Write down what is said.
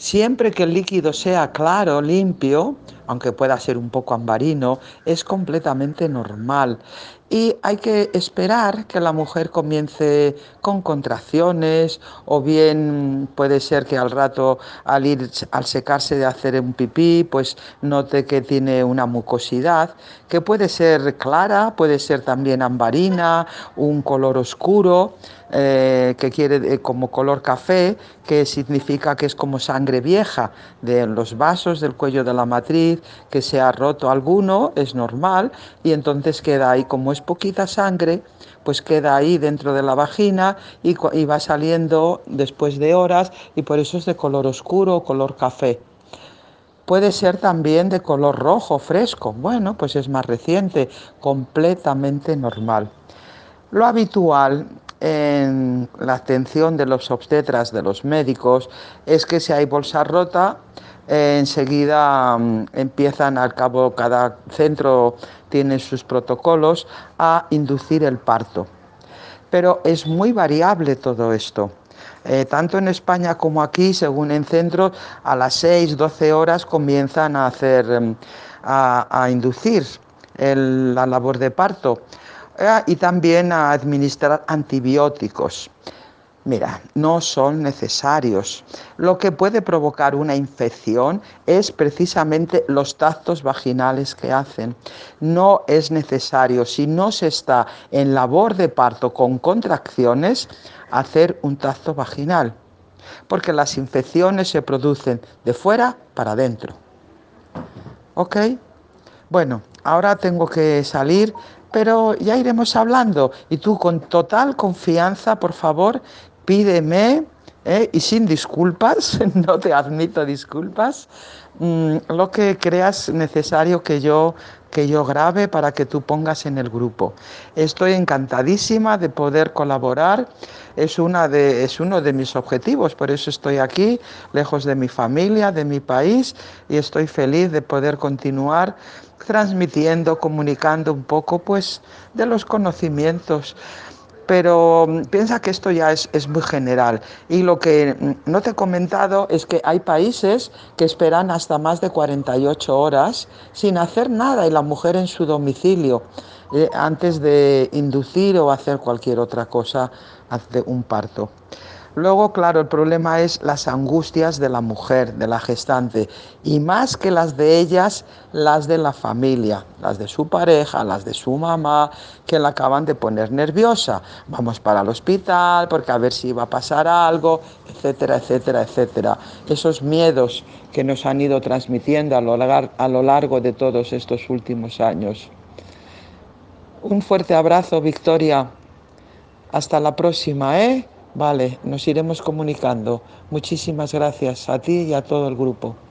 Siempre que el líquido sea claro, limpio, aunque pueda ser un poco ambarino, es completamente normal. Y hay que esperar que la mujer comience con contracciones o bien puede ser que al rato al ir al secarse de hacer un pipí, pues note que tiene una mucosidad que puede ser clara, puede ser también ambarina, un color oscuro. Eh, que quiere eh, como color café, que significa que es como sangre vieja de los vasos del cuello de la matriz, que se ha roto alguno, es normal, y entonces queda ahí, como es poquita sangre, pues queda ahí dentro de la vagina y, y va saliendo después de horas y por eso es de color oscuro o color café. Puede ser también de color rojo, fresco. Bueno, pues es más reciente, completamente normal. Lo habitual en la atención de los obstetras, de los médicos, es que si hay bolsa rota, eh, enseguida mm, empiezan al cabo, cada centro tiene sus protocolos, a inducir el parto. Pero es muy variable todo esto. Eh, tanto en España como aquí, según en centros, a las 6, 12 horas comienzan a hacer, mm, a, inducir la labor de parto y también a administrar antibióticos. Mira, no son necesarios. Lo que puede provocar una infección es precisamente los tactos vaginales que hacen. No es necesario, si no se está en labor de parto con contracciones, hacer un tacto vaginal, porque las infecciones se producen de fuera para adentro. ¿Ok? Bueno, ahora tengo que salir, pero ya iremos hablando. Y tú con total confianza, por favor, pídeme, ¿eh? y sin disculpas, no te admito disculpas, mm, lo que creas necesario que yo que yo grabe para que tú pongas en el grupo. Estoy encantadísima de poder colaborar, es, una de, es uno de mis objetivos, por eso estoy aquí, lejos de mi familia, de mi país, y estoy feliz de poder continuar transmitiendo, comunicando un poco pues de los conocimientos. Pero mm, piensa que esto ya es, es, muy general. Y lo que mm, no te he comentado es que hay países que esperan hasta más de 48 horas sin hacer nada y la mujer en su domicilio eh, antes de inducir o hacer cualquier otra cosa, hace un parto. Luego, claro, el problema es las angustias de la mujer, de la gestante, y más que las de ellas, las de la familia, las de su pareja, las de su mamá, que la acaban de poner nerviosa. Vamos para el hospital porque a ver si va a pasar algo, etcétera, etcétera, etcétera. Esos miedos que nos han ido transmitiendo a lo, a lo largo de todos estos últimos años. Un fuerte abrazo, Victoria. Hasta la próxima, ¿eh? Vale, nos iremos comunicando. Muchísimas gracias a ti y a todo el grupo.